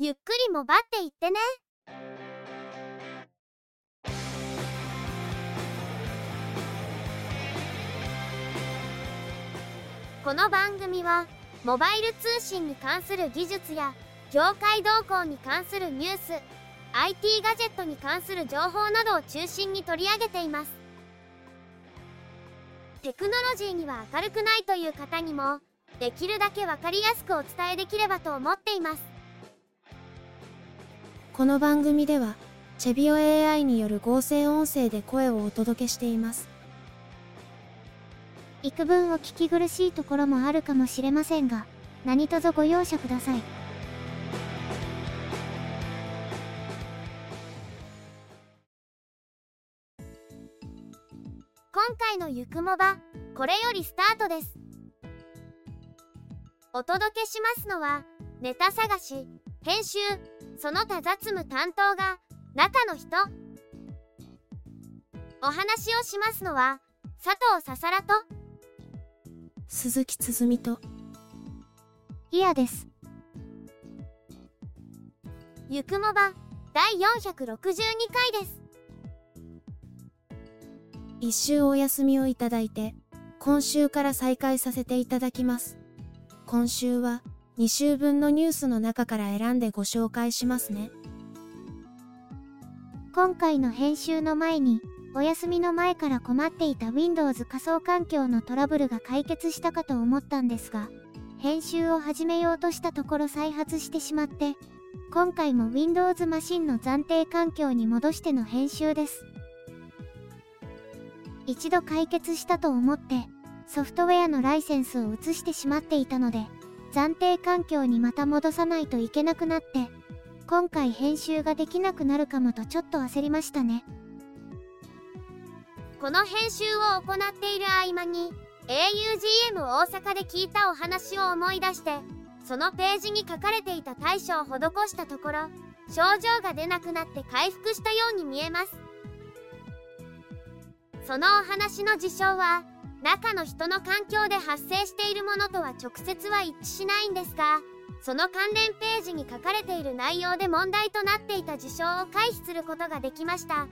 ゆっくりもばっていってね。この番組はモバイル通信に関する技術や業界動向に関するニュース IT ガジェットに関する情報などを中心に取り上げていますテクノロジーには明るくないという方にもできるだけ分かりやすくお伝えできればと思っていますこの番組ではチェビオ AI による合成音声で声をお届けしています。幾分お聞き苦しいところもあるかもしれませんが何卒ご容赦ください。今回のゆくもばこれよりスタートです。お届けしますのはネタ探し編集その他雑務担当が中の人。お話をしますのは佐藤ささらと。鈴木つづみと。イヤです。ゆくもば第462回です。一週お休みをいただいて今週から再開させていただきます。今週は2週分のニュースの中から選んでご紹介しますね。今回の編集の前にお休みの前から困っていた Windows 仮想環境のトラブルが解決したかと思ったんですが編集を始めようとしたところ再発してしまって今回も Windows マシンの暫定環境に戻しての編集です。一度解決したと思ってソフトウェアのライセンスを移してしまっていたので暫定環境にまた戻さないといけなくなって今回編集ができなくなるかもとちょっと焦りましたね。この編集を行っている合間に augm 大阪で聞いたお話を思い出してそのページに書かれていた対処を施したところ症状が出なくなって回復したように見えます。そのお話の事象は中の人の環境で発生しているものとは直接は一致しないんですがその関連ページに書かれている内容で問題となっていた事象を回避することができました。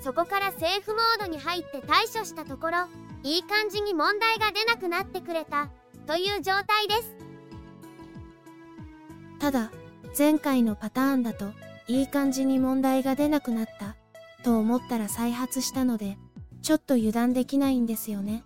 そこからセーフモードに入って対処したところいい感じに問題が出なくなってくれたという状態です。ただ前回のパターンだといい感じに問題が出なくなったと思ったら再発したのでちょっと油断できないんですよね。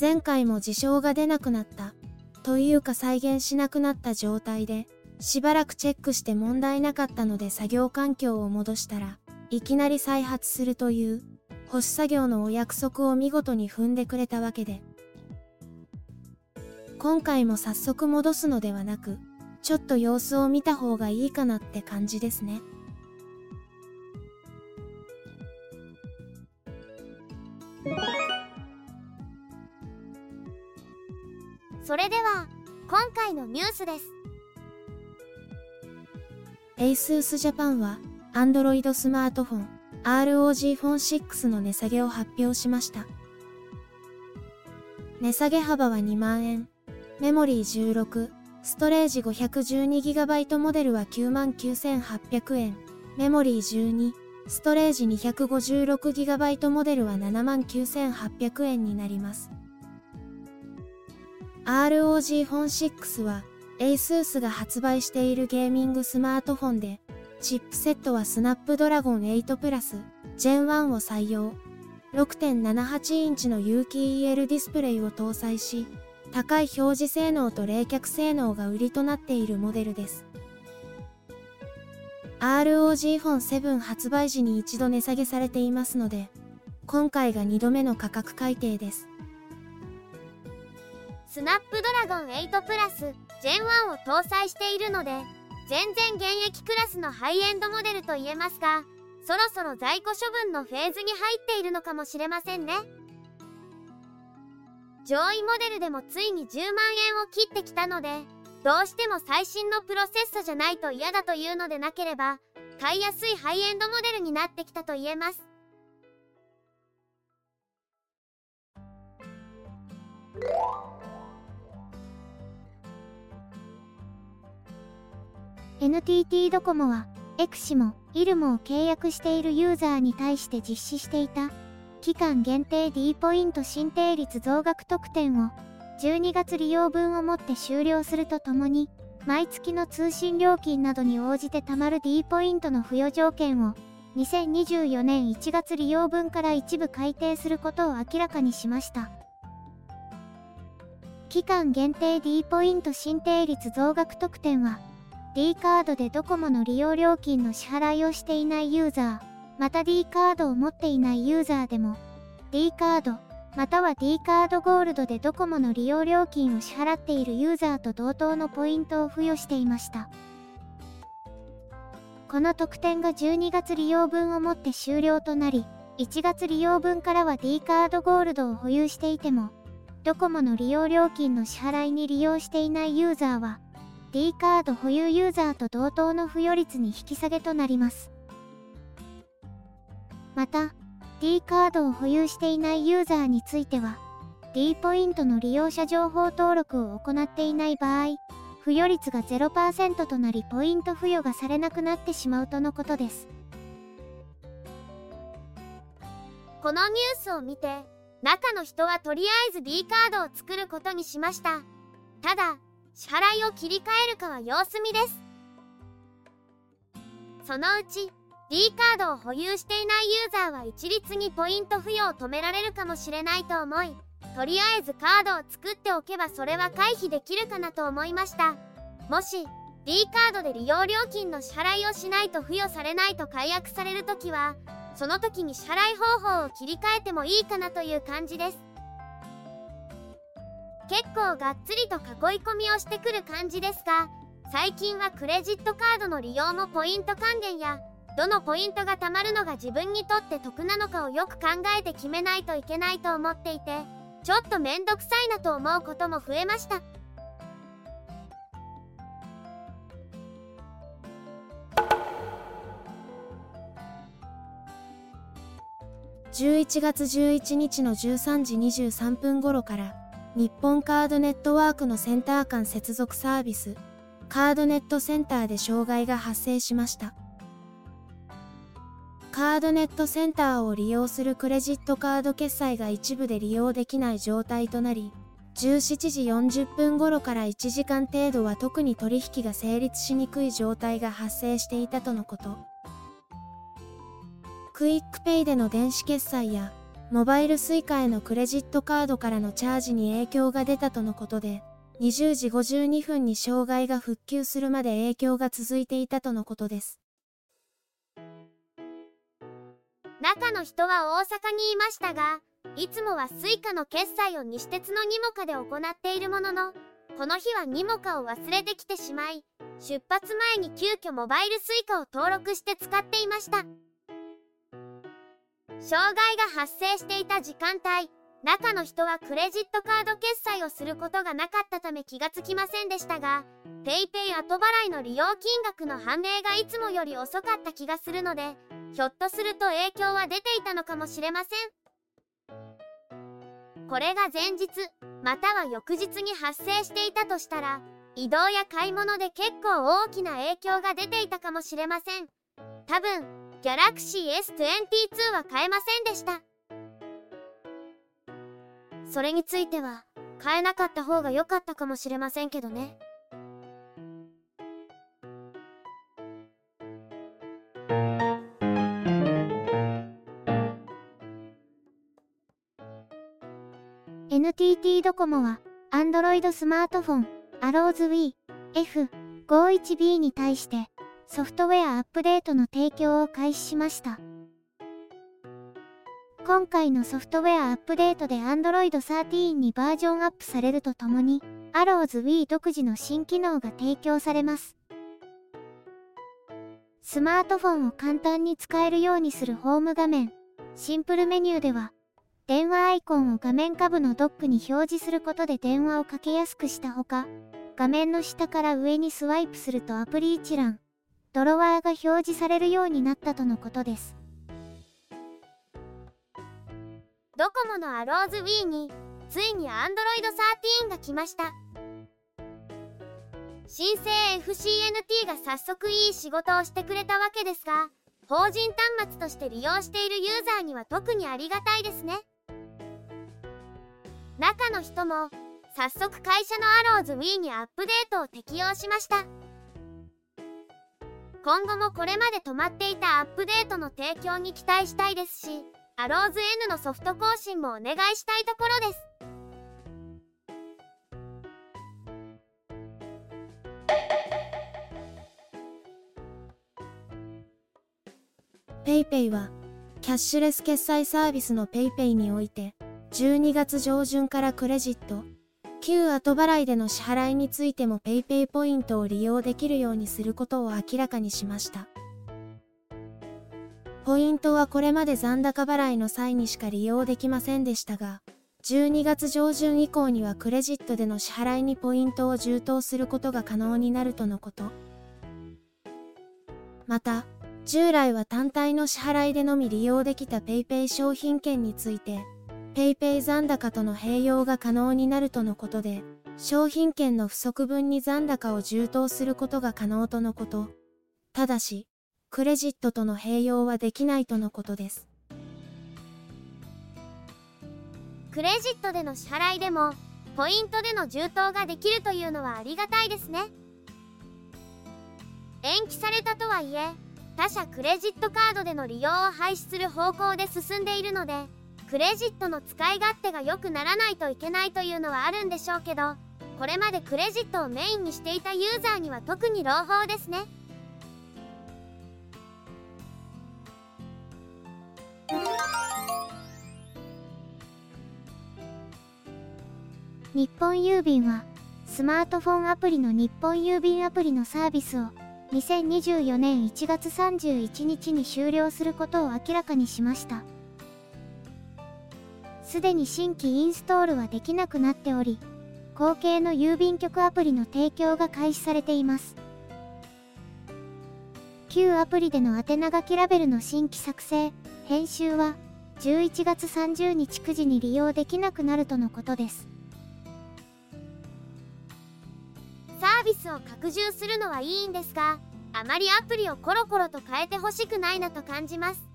前回も事象が出なくなった。というか再現しなくなった状態でしばらくチェックして問題なかったので作業環境を戻したらいきなり再発するという保守作業のお約束を見事に踏んでくれたわけで。今回も早速戻すのではなくちょっと様子を見た方がいいかなって感じですね。それでは今回のニュースです。ASUS Japan は Android スマートフォン ROG Phone 6の値下げを発表しました。値下げ幅は2万円。メモリー16ストレージ 512GB モデルは99,800円。メモリー12ストレージ 256GB モデルは79,800円になります。ROG Phone 6は ASUS が発売しているゲーミングスマートフォンでチップセットはスナップドラゴン8プラス Gen 1を採用。6.78インチの有機 EL ディスプレイを搭載し高い表示性能と冷却性能が売りとなっているモデルです。ROG フォン7発売時に一度値下げされていますので今回が2度目の価格改定です。スナップドラゴン8プラス Gen 1を搭載しているので全然現役クラスのハイエンドモデルと言えますがそろそろ在庫処分のフェーズに入っているのかもしれませんね。上位モデルでもついに10万円を切ってきたのでどうしても最新のプロセッサじゃないと嫌だというのでなければ買いやすいハイエンドモデルになってきたと言えます。NTT ドコモは、エクシモ、イルモを契約しているユーザーに対して実施していた、期間限定 D ポイント申請率増額特典を、12月利用分をもって終了するとともに、毎月の通信料金などに応じて貯まる D ポイントの付与条件を、2024年1月利用分から一部改定することを明らかにしました。期間限定 D ポイント申請率増額特典は、D カードでドコモの利用料金の支払いをしていないユーザー、また D カードを持っていないユーザーでも、D カード、または D カードゴールドでドコモの利用料金を支払っているユーザーと同等のポイントを付与していました。この特典が12月利用分をもって終了となり、1月利用分からは D カードゴールドを保有していても、ドコモの利用料金の支払いに利用していないユーザーは、D カード保有ユーザーと同等の付与率に引き下げとなります。また、D カードを保有していないユーザーについては、D ポイントの利用者情報登録を行っていない場合、付与率が0%となりポイント付与がされなくなってしまうとのことです。このニュースを見て、中の人はとりあえず D カードを作ることにしましたただ支払いを切り替えるかは様子見です。そのうち D カードを保有していないユーザーは一律にポイント付与を止められるかもしれないと思いとりあえずカードを作っておけばそれは回避できるかなと思いました。もし D カードで利用料金の支払いをしないと付与されないと解約されるときはその時に支払い方法を切り替えてもいいかなという感じです。結構がっつりと囲い込みをしてくる感じですが最近はクレジットカードの利用もポイント還元やどのポイントが貯まるのが自分にとって得なのかをよく考えて決めないといけないと思っていてちょっとめんどくさいなと思うことも増えました。11月11日の13時23分頃から日本カードネットワークのセンター間接続サービスカードネットセンターで障害が発生しましたカードネットセンターを利用するクレジットカード決済が一部で利用できない状態となり17時40分頃から1時間程度は特に取引が成立しにくい状態が発生していたとのこと。クイックペイでの電子決済や、モバイル suica へのクレジットカードからのチャージに影響が出たとのことで、20時52分に障害が復旧するまで影響が続いていたとのことです。中の人は大阪にいましたが、いつもは suica の決済を西鉄のニモカで行っているものの、この日はニモカを忘れてきてしまい、出発前に急遽モバイル suica を登録して使っていました。障害が発生していた時間帯中の人はクレジットカード決済をすることがなかったため気がつきませんでしたが PayPay 後払いの利用金額の判明がいつもより遅かった気がするのでひょっとすると影響は出ていたのかもしれません。これが前日または翌日に発生していたとしたら移動や買い物で結構大きな影響が出ていたかもしれません。多分ギャラクシー S22 は買えませんでした。それについては買えなかった方が良かったかもしれませんけどね。NTT ドコモは Android スマートフォン Arrows Wii F51B に対してソフトウェアアップデートの提供を開始しました。今回のソフトウェアアップデートで Android 13にバージョンアップされるとともに、Arrows Wii 独自の新機能が提供されます。スマートフォンを簡単に使えるようにするホーム画面、シンプルメニューでは、電話アイコンを画面下部のドックに表示することで電話をかけやすくしたほか、画面の下から上にスワイプするとアプリ一覧、ドロワーが表示されるようになったとのことです。ドコモのアローズ Wii についに Android 13が来ました。新生 FCNT が早速いい仕事をしてくれたわけですが法人端末として利用しているユーザーには特にありがたいですね中の人も早速会社のアローズ Wii にアップデートを適用しました今後もこれまで止まっていたアップデートの提供に期待したいですしアローズ N のソフト更新もお願いしたいところです。PayPay は、キャッシュレス決済サービスの PayPay において、12月上旬からクレジット、旧後払いでの支払いについても PayPay ポイントを利用できるようにすることを明らかにしました。ポイントはこれまで残高払いの際にしか利用できませんでしたが、12月上旬以降にはクレジットでの支払いにポイントを充当することが可能になるとのこと。また、従来は単体の支払いでのみ利用できた PayPay 商品券について、PayPay 残高との併用が可能になるとのことで、商品券の不足分に残高を充当することが可能とのこと。ただし、クレジットとの併用はできないとのことです。クレジットでの支払いでも、ポイントでの充当ができるというのはありがたいですね。延期されたとはいえ、他社クレジットカードでの利用を廃止する方向で進んでいるのでクレジットの使い勝手が良くならないといけないというのはあるんでしょうけどこれまでクレジットをメインにしていたユーザーには特に朗報ですね。日本郵便はスマートフォンアプリの日本郵便アプリのサービスを2024年1月31日に終了することを明らかにしました。すでに新規インストールはできなくなっており後継の郵便局アプリの提供が開始されています。旧アプリでの宛名書きラベルの新規作成編集は11月30日9時に利用できなくなるとのことです。サービスを拡充するのはいいんですがあまりアプリをコロコロと変えてほしくないなと感じます。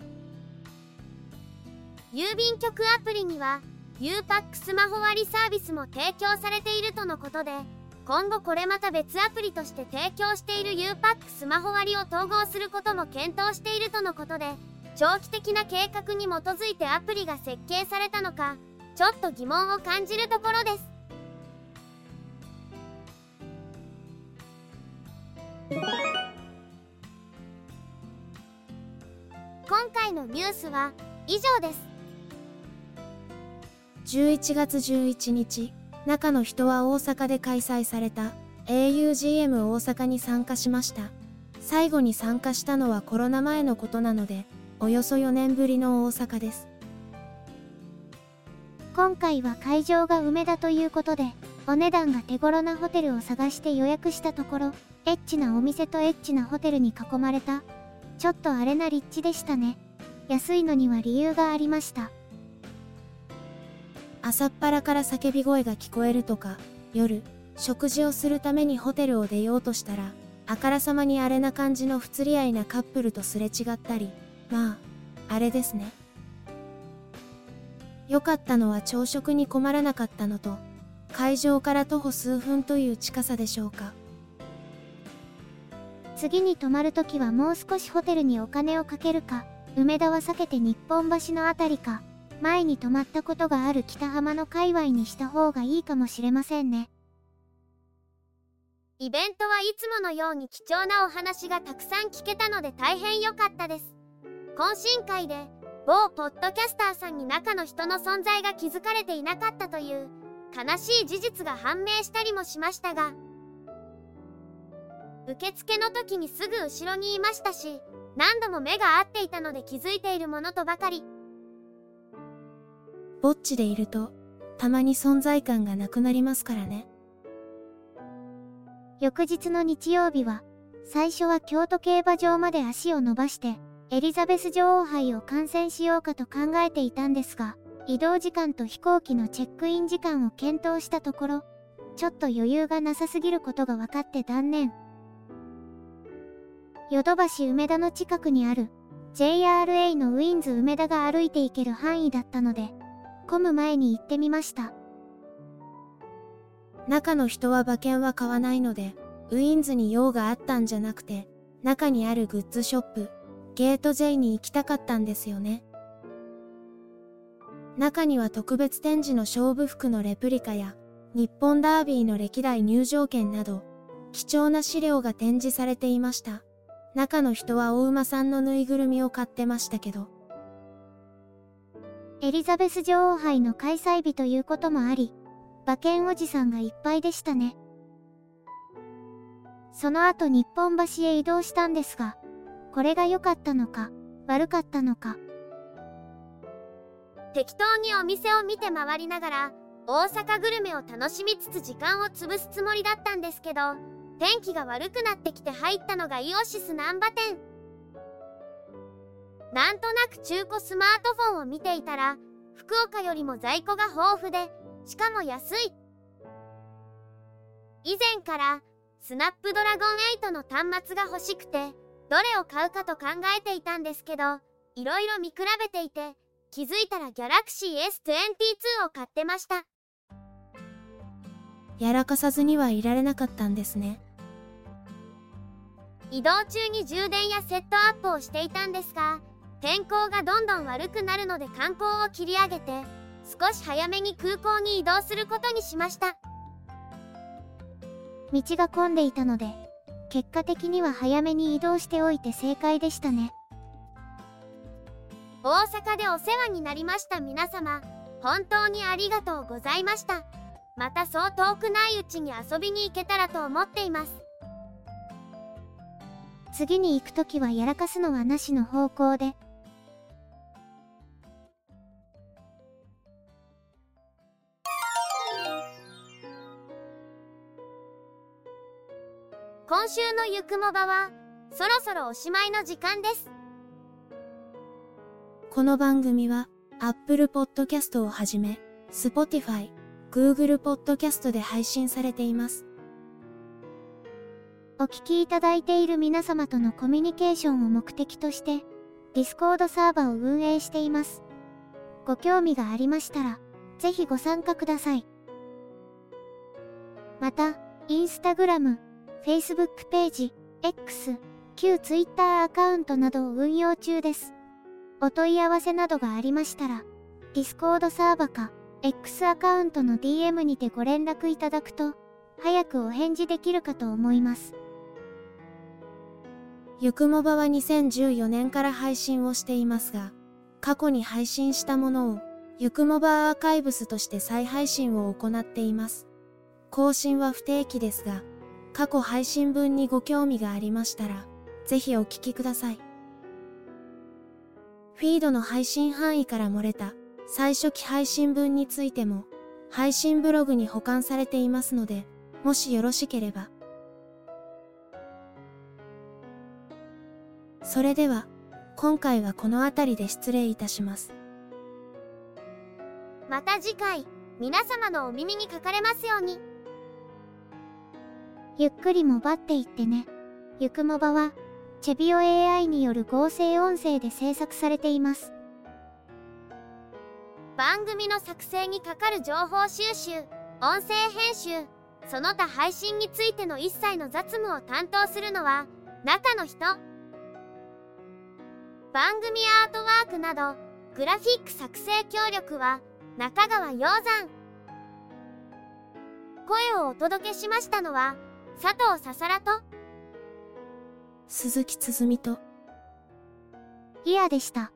郵便局アプリには u パックスマホ割サービスも提供されているとのことで今後これまた別アプリとして提供している u パックスマホ割を統合することも検討しているとのことで長期的な計画に基づいてアプリが設計されたのかちょっと疑問を感じるところです。今回のニュースは以上です。11月11日中の人は大阪で開催された augm 大阪に参加しました最後に参加したのはコロナ前のことなのでおよそ4年ぶりの大阪です今回は会場が梅田ということでお値段が手頃なホテルを探して予約したところエッチなお店とエッチなホテルに囲まれた。ちょっとあれな立地でしたね。安いのには理由がありました。朝っぱらから叫び声が聞こえるとか、夜、食事をするためにホテルを出ようとしたら、あからさまにあれな感じの不釣り合いなカップルとすれ違ったり、まあ、あれですね。良かったのは朝食に困らなかったのと、会場から徒歩数分という近さでしょうか。次に泊まるときはもう少しホテルにお金をかけるか、梅田は避けて日本橋のあたりか、前に泊まったことがある北浜の界隈にした方がいいかもしれませんね。イベントはいつものように貴重なお話がたくさん聞けたので大変良かったです。懇親会で某ポッドキャスターさんに中の人の存在が気づかれていなかったという悲しい事実が判明したりもしましたが、受付の時にすぐ後ろにいましたし何度も目が合っていたので気づいているものとばかりぼっちでいるとたまに存在感がなくなりますからね翌日の日曜日は最初は京都競馬場まで足を伸ばしてエリザベス女王杯を観戦しようかと考えていたんですが移動時間と飛行機のチェックイン時間を検討したところちょっと余裕がなさすぎることが分かって断念。ヨドバシ梅田の近くにある JRA のウィンズ梅田が歩いて行ける範囲だったので、混む前に行ってみました。中の人は馬券は買わないので、ウィンズに用があったんじゃなくて、中にあるグッズショップ、ゲート J に行きたかったんですよね。中には特別展示の勝負服のレプリカや、日本ダービーの歴代入場券など、貴重な資料が展示されていました。中の人はお馬さんのぬいぐるみを買ってましたけど。エリザベス女王杯の開催日ということもあり、馬券おじさんがいっぱいでしたね。その後日本橋へ移動したんですが、これが良かったのか、悪かったのか。適当にお店を見て回りながら、大阪グルメを楽しみつつ時間を潰すつもりだったんですけど、天気が悪くなってきて入ったのがイオシス難波店。なんとなく中古スマートフォンを見ていたら、福岡よりも在庫が豊富で、しかも安い。以前から、スナップドラゴン8の端末が欲しくて、どれを買うかと考えていたんですけど、いろいろ見比べていて、気づいたらギャラクシー S22 を買ってました。やらかさずにはいられなかったんですね。移動中に充電やセットアップをしていたんですが、天候がどんどん悪くなるので観光を切り上げて、少し早めに空港に移動することにしました。道が混んでいたので、結果的には早めに移動しておいて正解でしたね。大阪でお世話になりました皆様、本当にありがとうございました。またそう遠くないうちに遊びに行けたらと思っています。次に行くときはやらかすのはなしの方向で。今週のゆくもばは、そろそろおしまいの時間です。この番組は、Apple Podcast をはじめ、Spotify、Google Podcast で配信されています。お聞きいただいている皆様とのコミュニケーションを目的として、Discord サーバーを運営しています。ご興味がありましたら、ぜひご参加ください。また、Instagram、Facebook ページ、X、旧 Twitter アカウントなどを運用中です。お問い合わせなどがありましたら、Discord サーバか X アカウントの DM にてご連絡いただくと、早くお返事できるかと思います。ゆくもばは2014年から配信をしていますが、過去に配信したものを、ゆくもばアーカイブスとして再配信を行っています。更新は不定期ですが、過去配信分にご興味がありましたら、ぜひお聞きください。フィードの配信範囲から漏れた最初期配信分についても、配信ブログに保管されていますので、もしよろしければ。それでは、今回はこの辺りで失礼いたします。また次回、皆様のお耳にかかれますように。ゆっくりもばっていってね。ゆくもばは、チェビオ AI による合成音声で制作されています。番組の作成にかかる情報収集、音声編集、その他配信についての一切の雑務を担当するのは、中の人。番組アートワークなど、グラフィック作成協力は、中川洋山。声をお届けしましたのは、佐藤ささらと、鈴木つづみと、イヤでした。